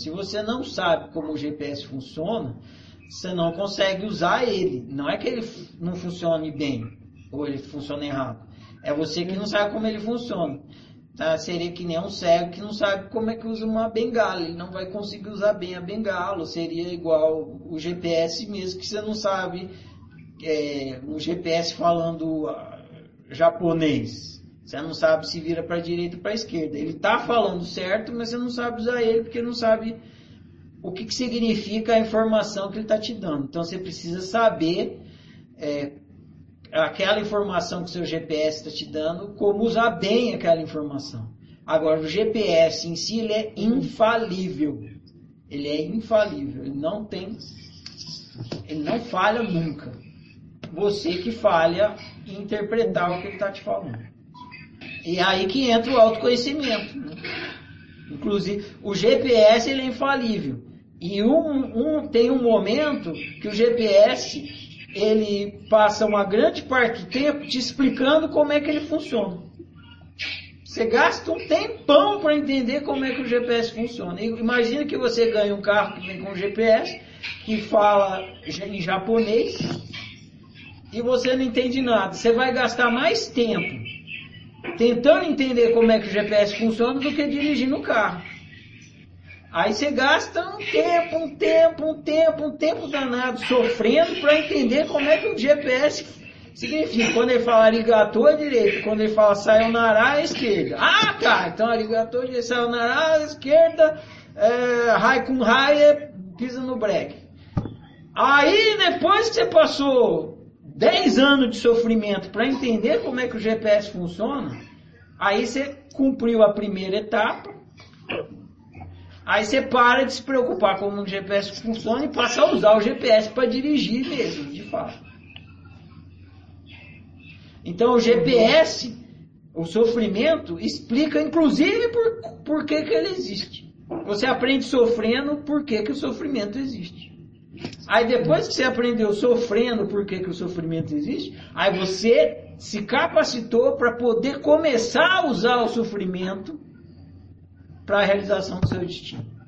Se você não sabe como o GPS funciona, você não consegue usar ele. Não é que ele não funcione bem ou ele funcione errado. É você que não sabe como ele funciona. Tá? Seria que nem um cego que não sabe como é que usa uma bengala. Ele não vai conseguir usar bem a bengala. Seria igual o GPS mesmo, que você não sabe é, um GPS falando uh, japonês. Você não sabe se vira para a direita ou para a esquerda. Ele está falando certo, mas você não sabe usar ele porque não sabe o que, que significa a informação que ele está te dando. Então você precisa saber é, aquela informação que o seu GPS está te dando, como usar bem aquela informação. Agora, o GPS em si ele é infalível. Ele é infalível. Ele não tem. Ele não falha nunca. Você que falha em interpretar o que ele está te falando. E é aí que entra o autoconhecimento. Né? Inclusive, o GPS ele é infalível. E um, um, tem um momento que o GPS ele passa uma grande parte do tempo te explicando como é que ele funciona. Você gasta um tempão para entender como é que o GPS funciona. Imagina que você ganha um carro que vem com GPS, que fala em japonês, e você não entende nada. Você vai gastar mais tempo tentando entender como é que o GPS funciona do que dirigindo o carro. Aí você gasta um tempo, um tempo, um tempo, um tempo danado sofrendo para entender como é que o GPS significa. Quando ele fala arigato é direita, quando ele fala sayonara é esquerda. Ah, tá, então arigato é sayonara é esquerda, é, com hai é pisa no break. Aí depois que você passou 10 anos de sofrimento para entender como é que o GPS funciona, aí você cumpriu a primeira etapa, Aí você para de se preocupar como o GPS funciona e passa a usar o GPS para dirigir mesmo, de fato. Então o GPS, o sofrimento, explica inclusive por, por que, que ele existe. Você aprende sofrendo por que, que o sofrimento existe. Aí depois que você aprendeu sofrendo por que, que o sofrimento existe, aí você se capacitou para poder começar a usar o sofrimento para a realização do seu destino.